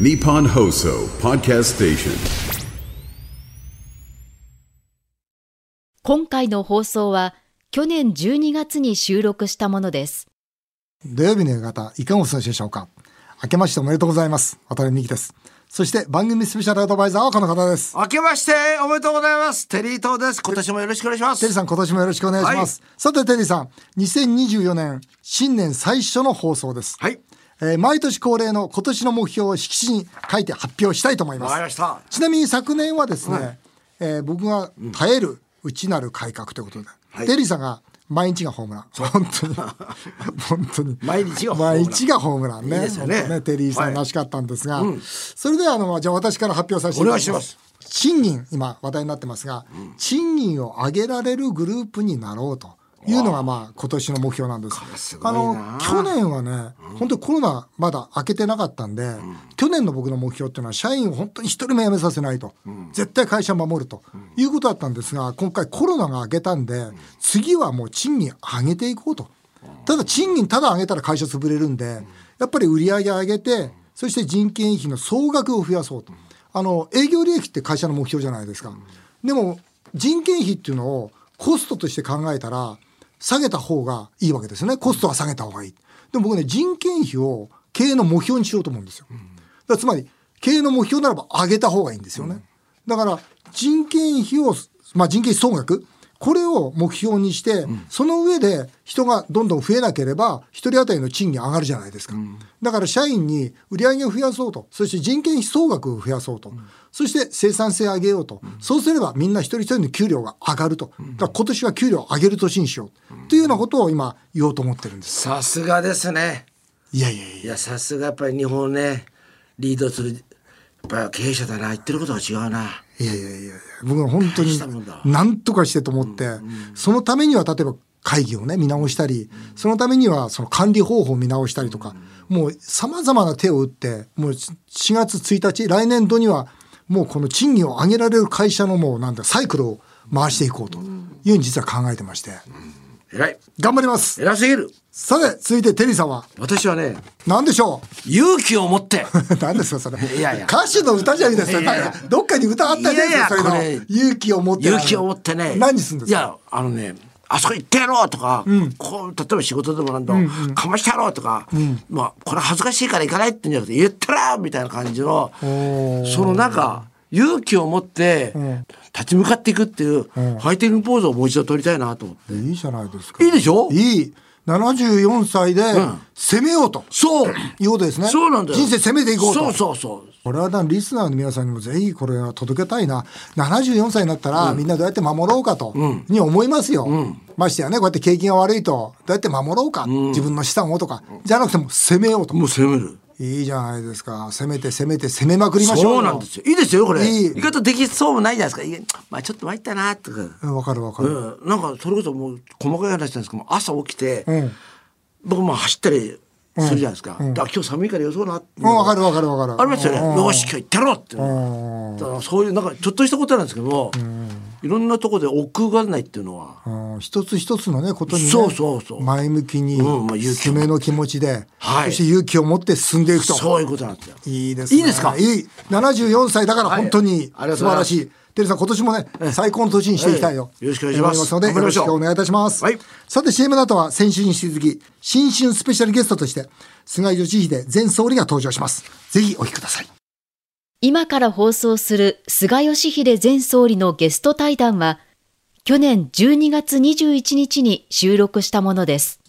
Nippon Hoso Podcast Station. 今回の放送は去年12月に収録したものです。土曜日の夕方、いかがお過ごしでしょうか明けましておめでとうございます。渡辺美希です。そして番組スペシャルアドバイザーはこの方です。明けましておめでとうございます。テリー東です。今年もよろしくお願いします。テリーさん、今年もよろしくお願いします。さて、テリーさん、2024年新年最初の放送です。はい。えー毎年恒例の今年の目標を色紙に書いて発表したいと思います。ちなみに昨年はですね、はいえー僕が耐える内なる改革ということで、はいテリーさんが毎日がホームラン。本当に。本当に。毎日がホームラン毎日がホームランね。いいですよね本当テリーさんらしかったんですが、それではあの、じゃあ私から発表させていただきま。お願いします賃金、今話題になってますが、賃金を上げられるグループになろうと。いうのがまあ今年の目標なんです。あの去年はね、本当にコロナまだ明けてなかったんで、去年の僕の目標っていうのは社員を本当に一人も辞めさせないと、絶対会社守るということだったんですが、今回コロナが明けたんで、次はもう賃金上げていこうと。ただ賃金ただ上げたら会社潰れるんで、やっぱり売り上げ上げて、そして人件費の総額を増やそうと。あの営業利益って会社の目標じゃないですか。でも人件費っていうのをコストとして考えたら下げた方がいいわけですよね。コストは下げた方がいい。でも僕ね、人件費を経営の目標にしようと思うんですよ。だつまり、経営の目標ならば上げた方がいいんですよね。だから、人件費を、まあ人件費総額、これを目標にして、その上で人がどんどん増えなければ、一人当たりの賃金上がるじゃないですか。だから社員に売り上げを増やそうと、そして人件費総額を増やそうと、そして生産性を上げようと、そうすればみんな一人一人の給料が上がると。だから今年は給料を上げる年にしよう。というようなことを今言おうと思ってるんです。さすがですね。いやいやいや。いや、さすがやっぱり日本をね、リードする、やっぱり経営者だな。言ってることが違うな。いやいやいやいや僕は本当大に何とかしてと思って、そのためには例えば会議をね見直したり、そのためにはその管理方法を見直したりとか、もうさまざまな手を打ってもう4月1日来年度にはもうこの賃金を上げられる会社のもうなんだサイクルを回していこうというふうに実は考えてまして偉い。頑張ります。偉すぎる。さて続いてテリーさんは？私はね、何でしょう？勇気を持って。何ですかそれ。いやいや。歌手の歌じゃないですか。いやいや。なんかどっかに歌あったりですいやいやそれ勇気を持って。勇気を持ってね。何するんですか？いや、あのね、あそこ行ってやろうとか、こう例えば仕事でもなんだ、かましてやろうとか、まあこれ恥ずかしいから行かないってんじゃなくて言ったらみたいな感じのそのなんか勇気を持って立ち向かっていくっていうファイティングポーズをもう一度取りたいなと思って。いいじゃないですか。いいでしょ？いい。74歳で攻めようと、そういうことですね。そうなんだよ人生攻めていこうと。そうそうそうこれはなリスナーの皆さんにもぜひこれは届けたいな。74歳になったらみんなどうやって守ろうかと、に思いますよ。ましてやね、こうやって景気が悪いと、どうやって守ろうか、自分の資産をとか、じゃなくても攻めようと。もう攻める。いいじゃないですか。攻めて攻めて攻めまくりましょうよ。そうなんですよ。いいですよこれ。いい意外とできそうもないじゃないですか。まあちょっと参ったなとか。うんわかるわかる。うん、なんかそれこそもう細かい話なんですけども朝起きて、ん僕も走ったりするじゃないですか。だから今日寒いからよそうなって。うん、わかるわかるわかる。ありますよね。うん。よし今日行ってやろうって。だからそういうなんかちょっとしたことなんですけども、いろんなところで億劫がないっていうのは。うん。一つ一つのねことにねそうそうそう。前向きにうんまあ勇気を。攻めの気持ちで、はい。そして勇気を持って進んでいくと。そういうことなんですよ。いいですね。いいですか？いい。74歳だから本当に素晴らしいテリーさん今年もね最高の年にしていきたいよ、ええ。よろしくお願いします。思のでよろしくお願いいたします、はい。さて CM の後は先週に引き続き新春スペシャルゲストとして菅義偉前総理が登場します。ぜひお聞きください。今から放送する菅義偉前総理のゲスト対談は、去年12月21日に収録したものです。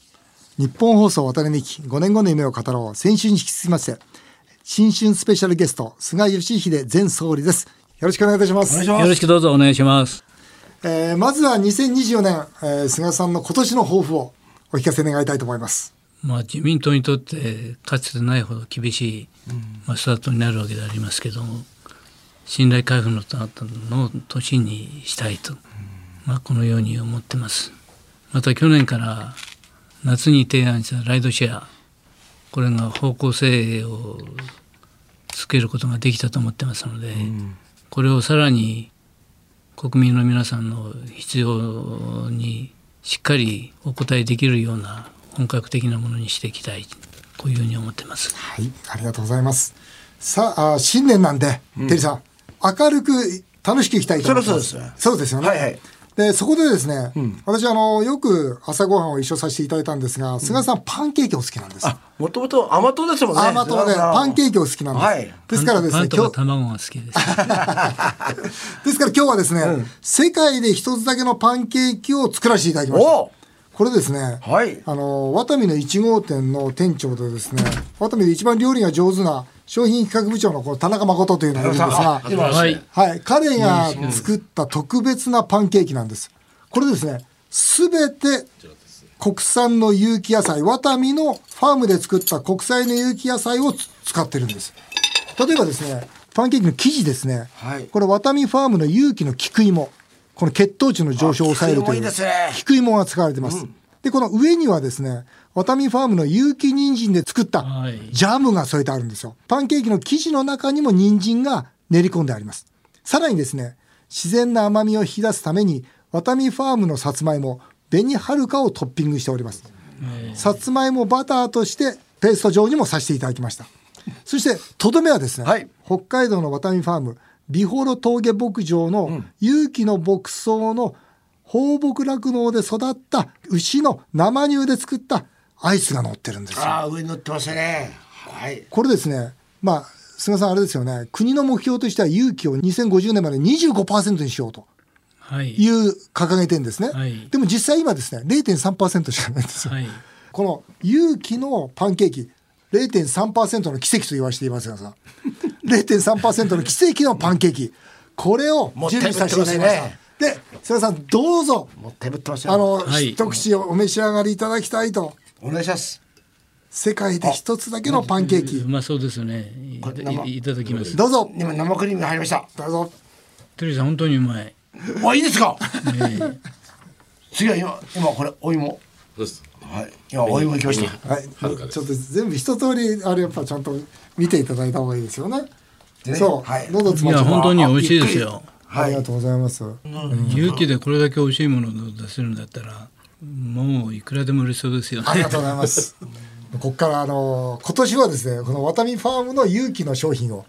日本放送渡辺美希5年後の夢を語ろう。先週に引き続きまして新春スペシャルゲスト菅義偉前総理ですよろしくお願いいたします。よろしくどうぞお願いします。えーまずは2024年、えー菅さんの今年の抱負をお聞かせ願いたいと思います。まあ自民党にとってかつてないほど厳しい、まあ、スタートになるわけでありますけども信頼回復のたの年にしたいと、まあ、このように思ってます。また去年から夏に提案したライドシェアこれが方向性をつけることができたと思ってますので、これをさらに国民の皆さんの必要にしっかりお答えできるような本格的なものにしていきたいこういうふうに思ってます。はいありがとうございます。さああ新年なんで、テリーさん明るく楽しくいきたいと思います。そそうですそうですよね、はいはいでそこでですね、私あのよく朝ごはんを一緒させていただいたんですが、菅さんパンケーキお好きなんです。あ、もともと甘党ですもんね。甘党でパンケーキお好きなんです、はい。ですからですね今日か卵が好きです。ですから今日はですね、世界で一つだけのパンケーキを作らせていただきました。お！これですね、はい。あのワタミの1号店の店長でですねワタミで一番料理が上手な商品企画部長のこの田中誠というのがいるんですが、はい。はい、彼が作った特別なパンケーキなんです。これですね、すべて国産の有機野菜、ワタミのファームで作った国産の有機野菜をつ使ってるんです。例えばですね、パンケーキの生地ですね、はいこれワタミファームの有機の菊芋、この血糖値の上昇を抑えるというあ菊芋いいですね菊芋が使われてます。で、この上にはですね、ワタミファームの有機人参で作ったはいジャムが添えてあるんですよ。パンケーキの生地の中にも人参が練り込んであります。さらにですね、自然な甘みを引き出すために、ワタミファームのさつまいも、紅はるかをトッピングしております。さつまいもバターとしてペースト状にもさせていただきました。そして、とどめはですね、はい北海道のワタミファーム、美幌峠牧場の有機の牧草の放牧酪農で育った牛の生乳で作ったアイスが乗ってるんですよ。ああ、上に乗ってますね。はい。これですね、まあ、菅さんあれですよね、国の目標としては有機を2050年まで25%にしようとはい。いう掲げてるんですね。はいでも実際今ですね、0.3%しかないんですよ。はい。この有機のパンケーキ、0.3%の奇跡と言わせていますがさ、0.3%の奇跡のパンケーキ、これを準備させていただきました。で、菅さんどうぞ、もったいぶってますよ。あの、はい一口お召し上がりいただきたいと。お願いします。世界で一つだけのパンケーうキ、まそうですね。いただきます。どうぞ、今生クリームが入りました。どうぞ。テリーさん本当にうまい。あ、いいですか。ええ次は今、今これお芋。そうです。はい。今お芋いきました。はい、ちょっと全部一通りあれやっぱちゃんと見ていただいた方がいいですよね。ねそう、はいいや喉つまちゃう本当に美味しいですよ。ありがとうございます。勇気でこれだけ美味しいものを出せるんだったら、もういくらでも売れそうですよね。ありがとうございます。ここからあの今年はですねこのワタミファームの有機の商品を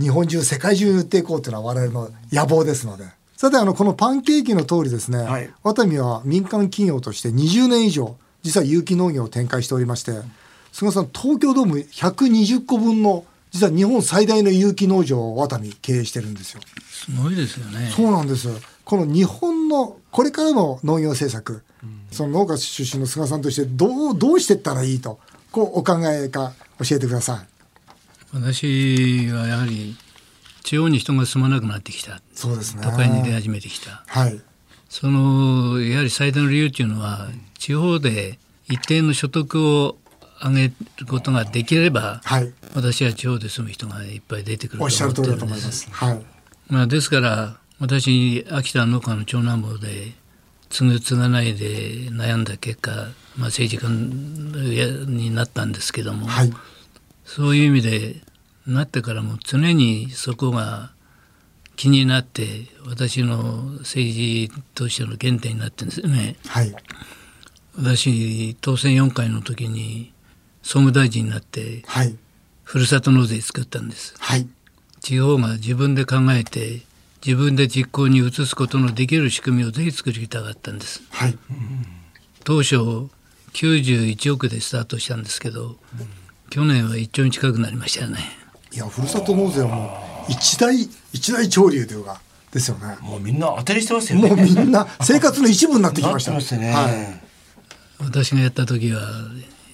日本中世界中に売っていこうというのは我々の野望ですので。さてあのこのパンケーキの通りですね、はいワタミは民間企業として20年以上実は有機農業を展開しておりまして菅さん東京ドーム120個分の実は日本最大の有機農場をワタミ経営してるんですよ。すごいですよね。そうなんです。この日本のこれからの農業政策、その農家出身の菅さんとしてどうどうしていったらいいとこうお考えか教えてください。私はやはり地方に人が住まなくなってきた。そうですね。都会に出始めてきた。はい。そのやはり最大の理由っていうのは地方で一定の所得を上げることができれば、はい。私は地方で住む人がいっぱい出てくるとおっしゃる通りだと思ってるんで。思いますす。はい。まあ、ですから私秋田農家の長男坊で継ぐ継がないで悩んだ結果、まあ、政治家になったんですけども、はい。そういう意味でなってからも常にそこが気になって私の政治としての原点になってるんですよね。はい。私当選4回の時に総務大臣になってはい。ふるさと納税作ったんです。はい。地方が自分で考えて自分で実行に移すことのできる仕組みをぜひ作りたかったんです。はい。当初91億でスタートしたんですけど、去年は1兆円近くなりましたよね。いや、ふるさと納税はもう一大、一大潮流というか、ですよね。もうみんな当たりしてますよね。もうみんな生活の一部になってきました。なってますね。はい。私がやった時は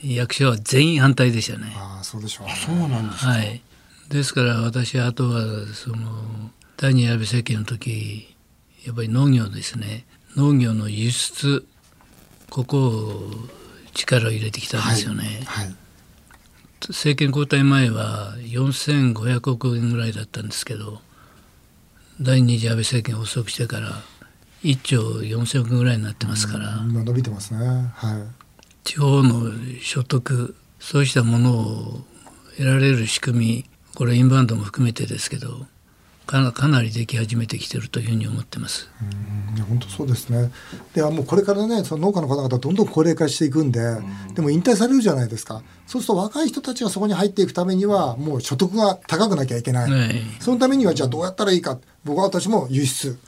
役所は全員反対でしたね。ああ、そうでしょうね。そうなんです。はい。ですから私はあとはその第二安倍政権の時やっぱり農業ですね農業の輸出ここを力を入れてきたんですよね、はい。政権交代前は4500億円ぐらいだったんですけど第二次安倍政権発足してから1兆4000億円ぐらいになってますから、今伸びてますね。はい。地方の所得そうしたものを得られる仕組みこれインバウンドも含めてですけどかかなりでき始めてきてるというふうに思ってます。いや本当そうですね。でもうこれからねその農家の方々どんどん高齢化していくんで、でも引退されるじゃないですか。そうすると若い人たちがそこに入っていくためにはもう所得が高くなきゃいけない。はいそのためにはじゃあどうやったらいいか。僕は私も輸出。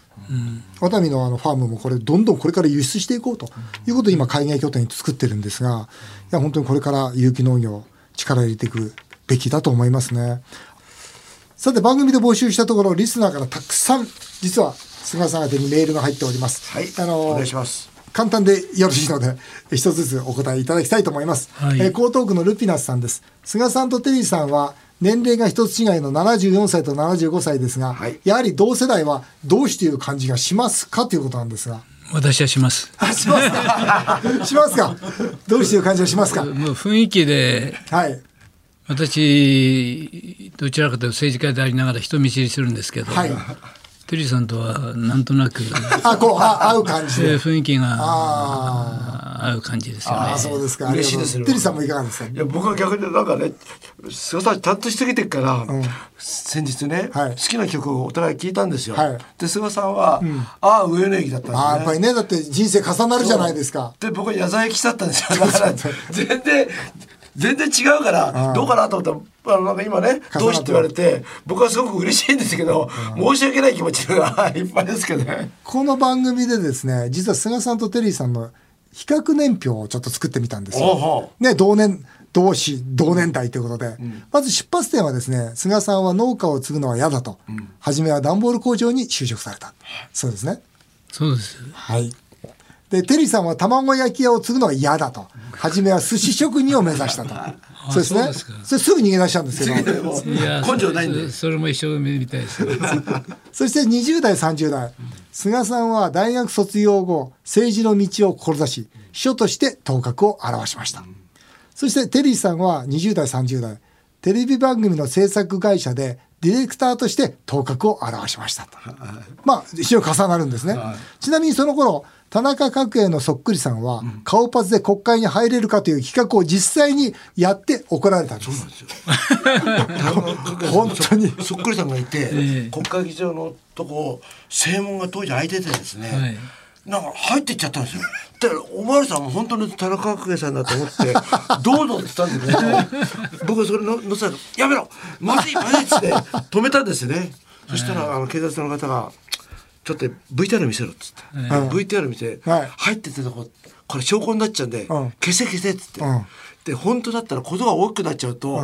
ワタミのあのファームもこれどんどんこれから輸出していこうということを今海外拠点に作ってるんですが、いや本当にこれから有機農業力入れていくべきだと思いますね。さて番組で募集したところリスナーからたくさん実は菅さん宛てにメールが入っております。はいあのお願いします簡単でよろしいのでえ一つずつお答えいただきたいと思います。はいえー江東区のルピナスさんです。菅さんとテリーさんは年齢が一つ違いの74歳と75歳ですが、はいやはり同世代は同志という感じがしますかということなんですが。私はします。あしますか しますか同志という感じがしますかもう雰囲気ではい。私どちらかというと政治家でありながら人見知りするんですけど、はい。テリーさんとはなんとなく あ、こう、あ合う感じで。雰囲気があ合う感じですよねあ、。そうですか。嬉しいですよテリーさんもいかがですかいや僕は逆になんかね菅さんちゃんとしすぎてるから、先日ね、はい好きな曲をお互い聞いたんですよ。はいで菅さんは、ああ上野駅だったんですね。あーやっぱりね、だって人生重なるじゃないですか。で僕は矢沢駅だったんですよ。だから 全然全然違うからどうかなと思ったらあのなんか今ね重なってどうしてって言われて僕はすごく嬉しいんですけど、申し訳ない気持ちがいっぱいですけどね。この番組でですね、実は菅さんとテリーさんの比較年表をちょっと作ってみたんですよ。ね、同年、同志、同年代ということで、まず出発点はですね、菅さんは農家を継ぐのは嫌だと。初めは段ボール工場に就職された。そうですね。そうです。はい。で、テリーさんは卵焼き屋を継ぐのは嫌だと。初めは寿司職人を目指したと。そうですね。それすぐ逃げ出したんですけど。根性ないんでそそれも一生みたいです。そして20代、30代、菅さんは大学卒業後、政治の道を志し、秘書として頭角を現しました。そしてテリーさんは20代、30代、テレビ番組の制作会社でディレクターとして頭角を現しましたと。まあ、一応重なるんですね。ちなみにその頃、田中角栄のそっくりさんは、顔パスで国会に入れるかという企画を実際にやって怒られたんです。本当に。そっくりさんがいて、ええ国会議場のとこ正門が当時開いててですね、はいなんか入ってっちゃったんですよ。だからおまわりさんも本当に田中角栄さんだと思って「どうぞ」って言ったんだけど僕はそれの乗せたら「やめろまずいまずい」っつって止めたんですよね。そしたらあの警察の方が「ちょっと VTR 見せろ」っつって、VTR 見て、はい。入っててとここれ証拠になっちゃうんで、うん。消せ消せっつって、うんで本当だったらことが大きくなっちゃうと、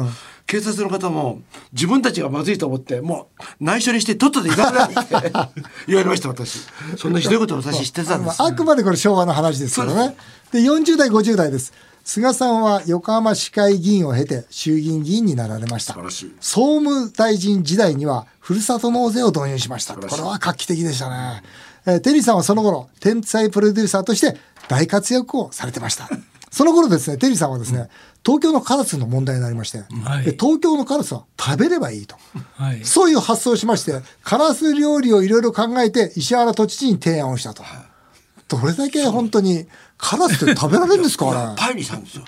警察の方も自分たちがまずいと思ってもう内緒にしてとっとといなくなるって 言われました私そんなひどいことを私知ってたんですあくまでこれ昭和の話ですけどね。で、40代、50代です。菅さんは横浜市会議員を経て衆議院議員になられました。素晴らしい総務大臣時代にはふるさと納税を導入しました。これは画期的でしたね。えーテリーさんはその頃、天才プロデューサーとして大活躍をされてました。その頃ですね、テリーさんはですね、東京のカラスの問題になりまして、はいで東京のカラスは食べればいいと。はい。そういう発想をしまして、カラス料理をいろいろ考えて、石原都知事に提案をしたと。どれだけ本当に、カラスって食べられるんですか？あれ。パイにしたんですよ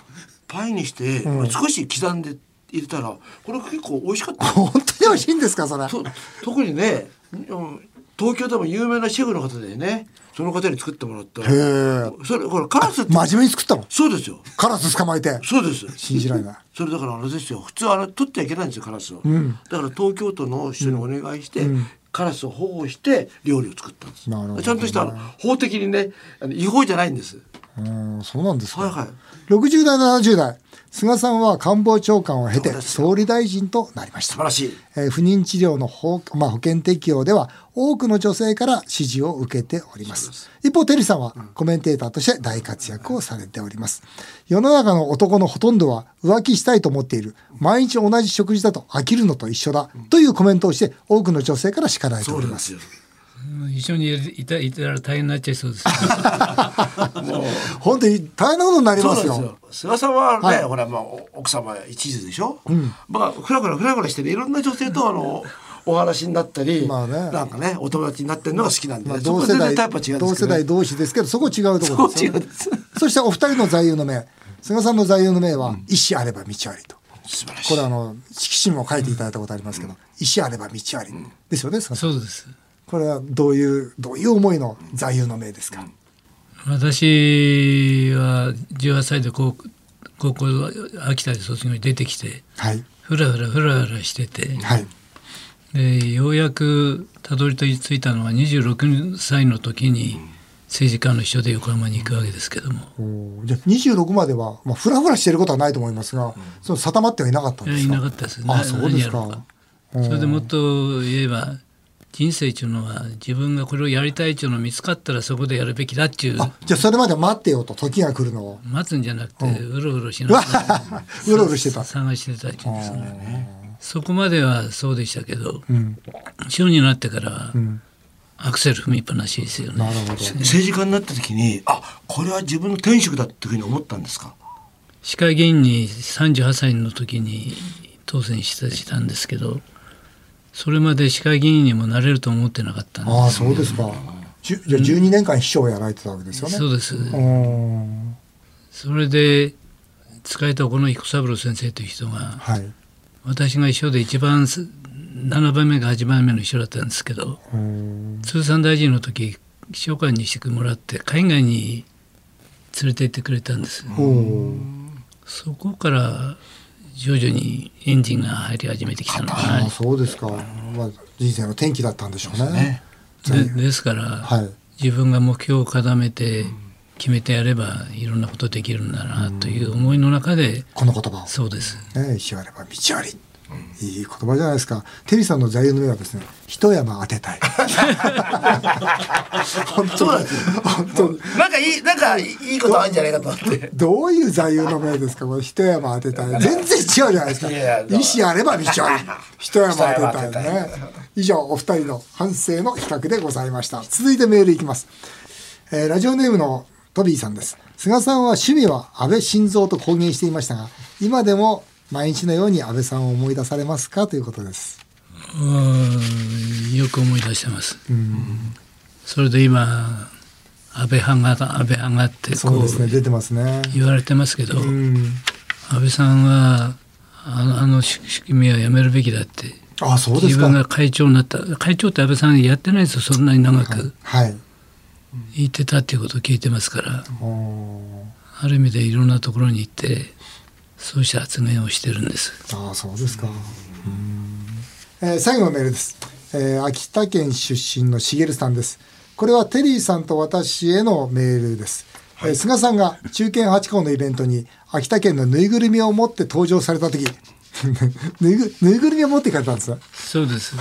パイにして、少し刻んで入れたらこれ結構美味しかった 本当に美味しいんですかそれ。と特にねうん東京でも有名なシェフの方でね。その方に作ってもらった。へえ。それこれカラス真面目に作ったの？そうですよ。カラス捕まえて？そうです。信じられない。それだからあれですよ。普通あれ取ってはいけないんですよカラスを、だから東京都の人にお願いして、カラスを保護して料理を作ったんです。なるほどちゃんとした法的にね違法じゃないんですうん、そうなんですか。はいはい。60代、70代。菅さんは官房長官を経て総理大臣となりました。素晴。らしい。えー不妊治療の保,、まあ、保険適用では多くの女性から支持を受けております。一方テリーさんはコメンテーターとして大活躍をされております。世の中の男のほとんどは浮気したいと思っている。毎日同じ食事だと飽きるのと一緒だ。というコメントをして多くの女性から叱られておりまそうなんですすよ一緒にいたいたら大変になっちゃいそうです。本当に大変なことになりますよ。すよ。菅さんはね、はい。ほらまあ奥様一途でしょ、まあふらふらふらふらしてねいろんな女性とあの お話になったり、まあね。なんかねお友達になってるのが好きなんで、まあ、同世代同世代同士ですけどそこ違うところですよ、そう違うんです。そしてお二人の座右の銘。菅さんの座右の銘は、意思あれば道ありと。素晴らしい。これあの色紙も書いていただいたことありますけど、石あれば道あり、ですよね菅さん。そうですこれはどういうどういう思いの座右の銘ですか、私は18歳で高高校秋田で卒業に出てきてはい。ふらふらふらふらしてて、はい。でようやくたどり着いたのは26歳の時に政治家の秘書で横浜に行くわけですけども、おー。じゃあ26までは、まあ、ふらふらしてることはないと思いますが、その定まってはいなかったんですか？なかったですあそうですか。それでもっと言えば人生っていうのは自分がこれをやりたいっていうのが見つかったらそこでやるべきだっていうあじゃあそれまで待ってよと時が来るのを。待つんじゃなくてうろうろしながら うろうろしてた。探してたっていうんですかね。そこまではそうでしたけどうん。小になってからはん。アクセル踏みっぱなしですよね。なるほど。政治家になった時にあこれは自分の天職だっていうふうに思ったんですか？市会議員に38歳の時に当選したしたんですけどそれまで市会議員にもなれると思ってなかったんでああそうですか。じゃあ12年間秘書をやられてたわけですよね。そうです。うん。それで使えた小野彦三郎先生という人がはい。私が秘書で一番す7番目か8番目の秘書だったんですけどうん。通産大臣の時秘書官にしてもらって海外に連れて行ってくれたんです。そこから徐々にエンジンが入り始めてきたのかそうですか、まあ、人生の転機だったんでしょうね。でですから、はい。自分が目標を固めて決めてやればいろんなことできるんだなという思いの中でこの言葉を。そうです。ね、石あれば道あり。いい言葉じゃないですか。テリーさんの座右の銘はですね、一山当てたい。本当そうなんですよ本当になんかいいなんかいいことあるんじゃないかと思ってどういう座右の銘ですか？これ一山当てたい。全然違うじゃないですか。いやいや石あれば道あり。一山当てたいね。以上、お二人の反省の比較でございました。続いてメールいきます。えーラジオネームのトビーさんです。菅さんは趣味は安倍晋三と公言していましたが、今でも毎日のように安倍さんを思い出されますかということです。よく思い出してますそれで今安倍派が安倍派がってこうそうですね、出てますね。言われてますけど、うん。安倍さんはあのあの仕組みはやめるべきだってあ、そうですか。自分が会長になった会長って安倍さんやってないですよそんなに長くはい。言ってたっていうことを聞いてますからおある意味でいろんなところに行ってそうした発言をしてるんですーあ、そうですか。えー最後のメールです。えー秋田県出身のしげるさんです。これはテリーさんと私へのメールです。えー菅さんが中堅八校のイベントに秋田県のぬいぐるみを持って登場された時 ぬいぐぬいぐるみを持って行かれたんですそうです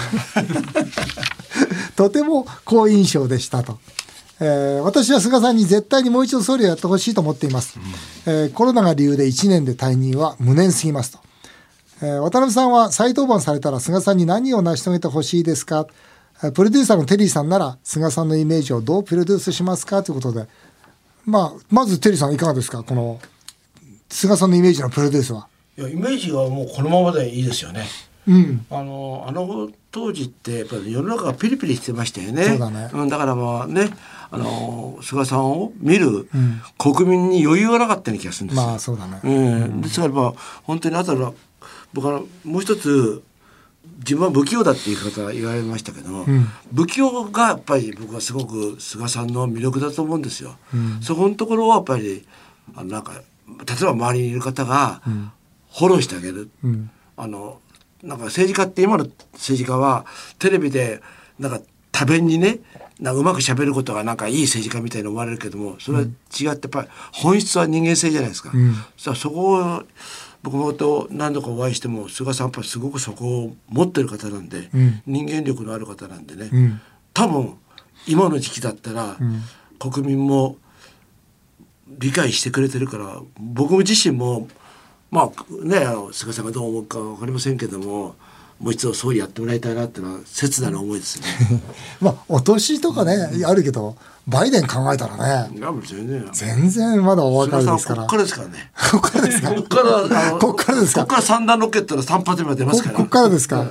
とても好印象でしたと。えー私は菅さんに絶対にもう一度総理をやってほしいと思っています。えーコロナが理由で1年で退任は無念すぎますと。えー渡辺さんは再登板されたら菅さんに何を成し遂げてほしいですか？えープロデューサーのテリーさんなら菅さんのイメージをどうプロデュースしますか？ということで、まあ、まずテリーさんいかがですか？この菅さんのイメージのプロデュースは。いやイメージはもうこのままでいいですよねうん。あのあの当時ってやっぱり世の中がピリピリしてましたよね。そうだねん、だからまあねあの菅さんを見る国民に余裕がなかったような気がするんですよ。まあそうだね。うん、ですからまあ本当にあとは僕はもう一つ自分は不器用だっていう言い方言われましたけども、不器用がやっぱり僕はすごく菅さんの魅力だと思うんですよ。そこのところはやっぱりあのなんか例えば周りにいる方がフォローしてあげる。うん。あのなんか政治家って今の政治家はテレビでなんか多弁にねなんかうまく喋ることがなんかいい政治家みたいに思われるけどもそれは違ってやっぱり本質は人間性じゃないですか。さあそこを僕もと何度かお会いしても菅さんやっぱりすごくそこを持ってる方なんで、ん。人間力のある方なんでね、ん。多分今の時期だったら、国民も理解してくれてるから僕自身もまあねあの菅さんがどう思うか分かりませんけどももう一度総理やってもらいたいなっていうのは切なる思いですね。まあ、お年とかね、あるけど、バイデン考えたらね、全然まだお若菅いですから。こっからですからね。こっからですか？こっからあの こっからですか？こっから三段ロケットの三発目が出ますから。ここっからですか？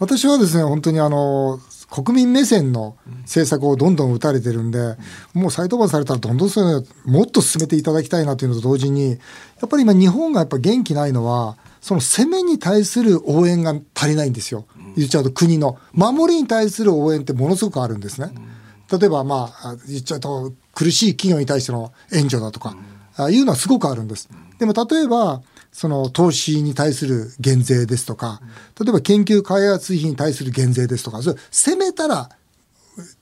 私はですね、本当にあの、国民目線の政策をどんどん打たれてるんで、もう再登板されたらどんどんそういうのもっと進めていただきたいなというのと同時に、やっぱり今日本がやっぱ元気ないのは、その攻めに対する応援が足りないんですよ。言っちゃうと国の。守りに対する応援ってものすごくあるんですね。例えばまあ、言っちゃうと苦しい企業に対しての援助だとか、あいうのはすごくあるんです。でも例えば、その投資に対する減税ですとか、例えば研究開発費に対する減税ですとか、それ攻めたら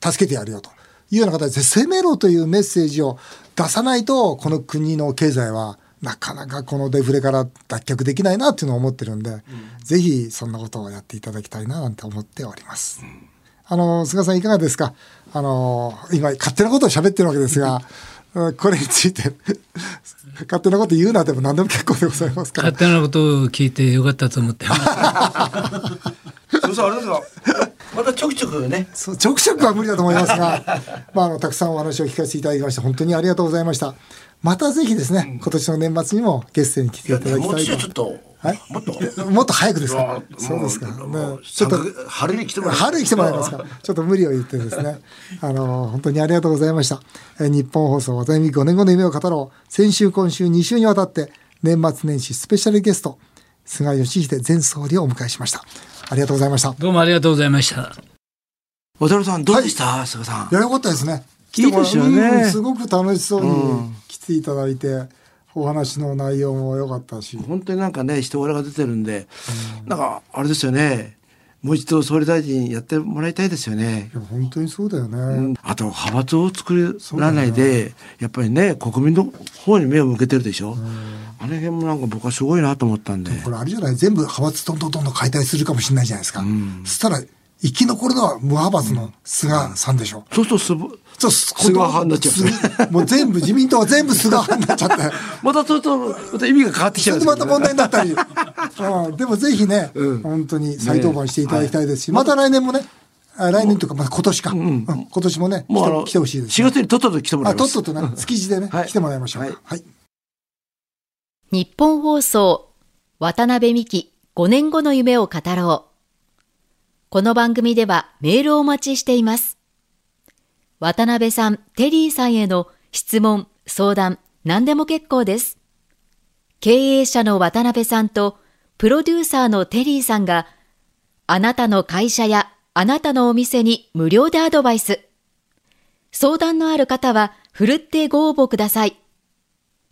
助けてやるよと。いうような形で攻めろというメッセージを出さないと、この国の経済はなかなかこのデフレから脱却できないなっていうのを思ってるんで、うん、ぜひそんなことをやっていただきたいななんて思っております。うん、あの、菅さんいかがですか？あの、今勝手なことを喋ってるわけですが、これについて勝手なこと言うなでも何でも結構でございますから。勝手なことを聞いてよかったと思ってそうそうあれですかまたちょくちょくね。そうちょくちょくは無理だと思いますがまああのたくさんお話を聞かせていただきまして本当にありがとうございましたまたぜひですね、今年の年末にもゲストに来ていただきたいと。はい、もっともっと早くですか？そうですか。ね、ちょっと春に来てもら春に来てもらえますか？ちょっと無理を言ってですね。あの本当にありがとうございました。え日本放送渡辺美5年後の夢を語ろう。先週今週2週にわたって年末年始スペシャルゲスト菅義偉前総理をお迎えしました。ありがとうございました。どうもありがとうございました。渡辺さんどうでした、はい、菅さん。いやよかったですね。いいですよね、すごく楽しそうに来ていただいて。お話の内容も良かったし本当になんかね人柄が出てるんで、うん、なんかあれですよねもう一度総理大臣やってもらいたいですよね。いや本当にそうだよね。うん、あと派閥を作らないで、ね、やっぱりね国民の方に目を向けてるでしょ。うん、あの辺もなんか僕はすごいなと思ったんで。これあれじゃない？全部派閥どんどんどんどん解体するかもしれないじゃないですか。うん、そしたら生き残るのは無派閥の菅さんでしょ。そうするとそう菅派になっちゃう。もう全部、自民党は全部菅派になっちゃって。またそれと、また意味が変わってきちゃう、ね。また問題になったり。うん、でもぜひね、うん、本当に再登板していただきたいですし、ねはい、また来年もね、来年というか、まあ、今年か、うん、今年もね、もう来てほしいです、ね。4月にとっとと来てもらいます。とっととね、築地でね、はい、来てもらいましょう。はい。はい、日本放送、渡辺美希、5年後の夢を語ろう。この番組ではメールをお待ちしています。渡辺さん、テリーさんへの質問、相談、何でも結構です。経営者の渡辺さんとプロデューサーのテリーさんがあなたの会社やあなたのお店に無料でアドバイス。相談のある方はふるってご応募ください。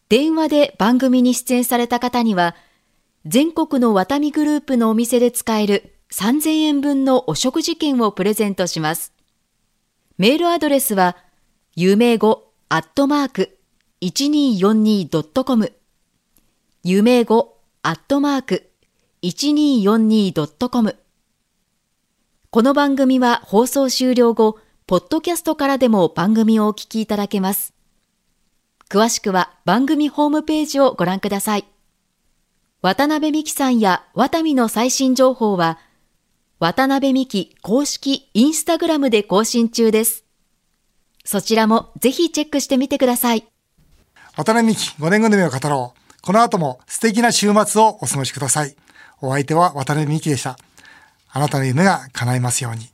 電話で番組に出演された方には全国のワタミグループのお店で使える3000円分のお食事券をプレゼントします。メールアドレスは、夢語アットマーク 1242.com 夢語アットマーク 1242.com この番組は放送終了後、ポッドキャストからでも番組をお聞きいただけます。詳しくは番組ホームページをご覧ください。渡辺美希さんやワタミの最新情報は、渡辺美希公式インスタグラムで更新中です。そちらもぜひチェックしてみてください。渡辺美希5年後の夢を語ろう。この後も素敵な週末をお過ごしください。お相手は渡辺美希でした。あなたの夢が叶いますように。